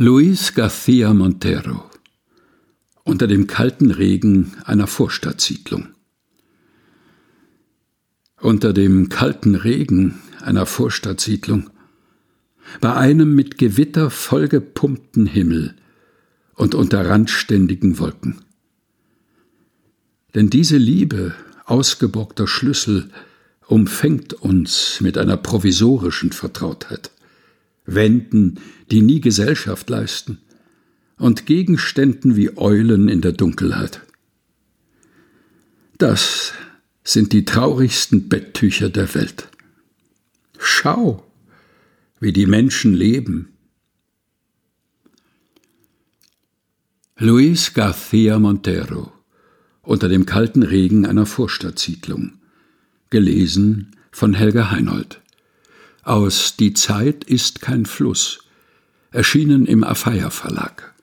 Luis García Montero unter dem kalten Regen einer Vorstadtsiedlung. Unter dem kalten Regen einer Vorstadtsiedlung, bei einem mit Gewitter vollgepumpten Himmel und unter randständigen Wolken. Denn diese Liebe, ausgeborgter Schlüssel, umfängt uns mit einer provisorischen Vertrautheit. Wänden, die nie Gesellschaft leisten, und Gegenständen wie Eulen in der Dunkelheit. Das sind die traurigsten Betttücher der Welt. Schau, wie die Menschen leben. Luis García Montero unter dem kalten Regen einer Vorstadtsiedlung. Gelesen von Helga Heinold aus Die Zeit ist kein Fluss, erschienen im Afeier Verlag.